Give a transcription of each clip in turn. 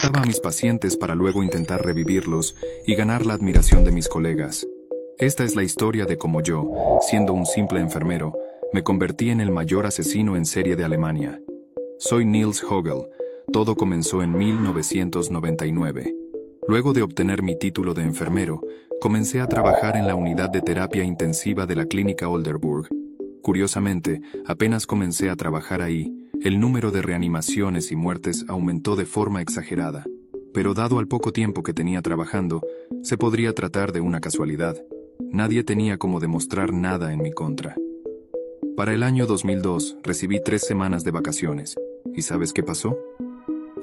Mataba a mis pacientes para luego intentar revivirlos y ganar la admiración de mis colegas. Esta es la historia de cómo yo, siendo un simple enfermero, me convertí en el mayor asesino en serie de Alemania. Soy Niels Hogel. Todo comenzó en 1999. Luego de obtener mi título de enfermero, comencé a trabajar en la unidad de terapia intensiva de la clínica Olderburg. Curiosamente, apenas comencé a trabajar ahí, el número de reanimaciones y muertes aumentó de forma exagerada. Pero dado al poco tiempo que tenía trabajando, se podría tratar de una casualidad. Nadie tenía como demostrar nada en mi contra. Para el año 2002 recibí tres semanas de vacaciones. ¿Y sabes qué pasó?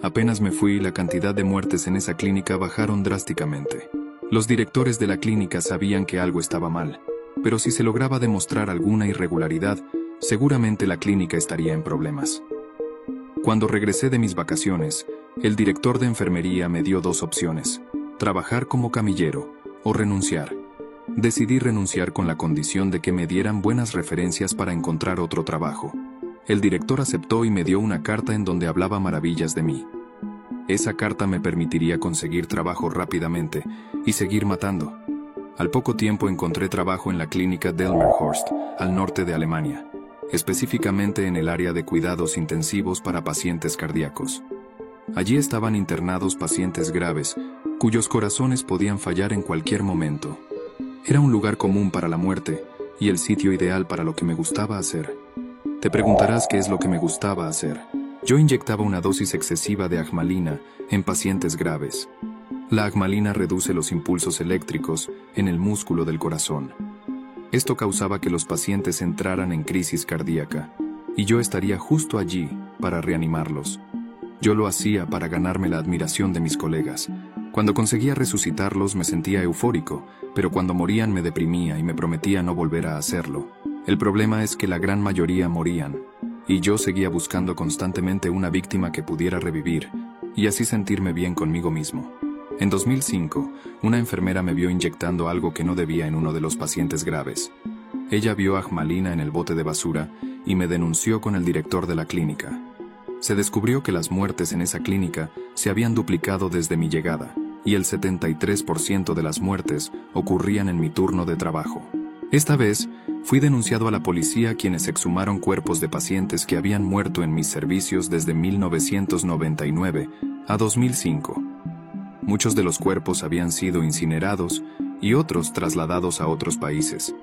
Apenas me fui, la cantidad de muertes en esa clínica bajaron drásticamente. Los directores de la clínica sabían que algo estaba mal, pero si se lograba demostrar alguna irregularidad, seguramente la clínica estaría en problemas. Cuando regresé de mis vacaciones, el director de enfermería me dio dos opciones, trabajar como camillero o renunciar. Decidí renunciar con la condición de que me dieran buenas referencias para encontrar otro trabajo. El director aceptó y me dio una carta en donde hablaba maravillas de mí. Esa carta me permitiría conseguir trabajo rápidamente y seguir matando. Al poco tiempo encontré trabajo en la clínica Delmerhorst, al norte de Alemania, específicamente en el área de cuidados intensivos para pacientes cardíacos. Allí estaban internados pacientes graves, cuyos corazones podían fallar en cualquier momento. Era un lugar común para la muerte y el sitio ideal para lo que me gustaba hacer. Te preguntarás qué es lo que me gustaba hacer. Yo inyectaba una dosis excesiva de agmalina en pacientes graves. La agmalina reduce los impulsos eléctricos en el músculo del corazón. Esto causaba que los pacientes entraran en crisis cardíaca, y yo estaría justo allí para reanimarlos. Yo lo hacía para ganarme la admiración de mis colegas, cuando conseguía resucitarlos me sentía eufórico, pero cuando morían me deprimía y me prometía no volver a hacerlo. El problema es que la gran mayoría morían, y yo seguía buscando constantemente una víctima que pudiera revivir, y así sentirme bien conmigo mismo. En 2005, una enfermera me vio inyectando algo que no debía en uno de los pacientes graves. Ella vio a Ajmalina en el bote de basura y me denunció con el director de la clínica. Se descubrió que las muertes en esa clínica se habían duplicado desde mi llegada y el 73% de las muertes ocurrían en mi turno de trabajo. Esta vez, fui denunciado a la policía quienes exhumaron cuerpos de pacientes que habían muerto en mis servicios desde 1999 a 2005. Muchos de los cuerpos habían sido incinerados y otros trasladados a otros países.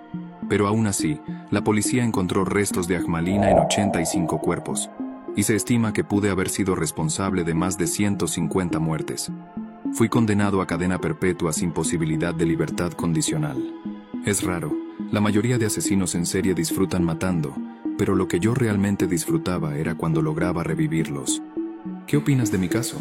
Pero aún así, la policía encontró restos de Ajmalina en 85 cuerpos, y se estima que pude haber sido responsable de más de 150 muertes. Fui condenado a cadena perpetua sin posibilidad de libertad condicional. Es raro, la mayoría de asesinos en serie disfrutan matando, pero lo que yo realmente disfrutaba era cuando lograba revivirlos. ¿Qué opinas de mi caso?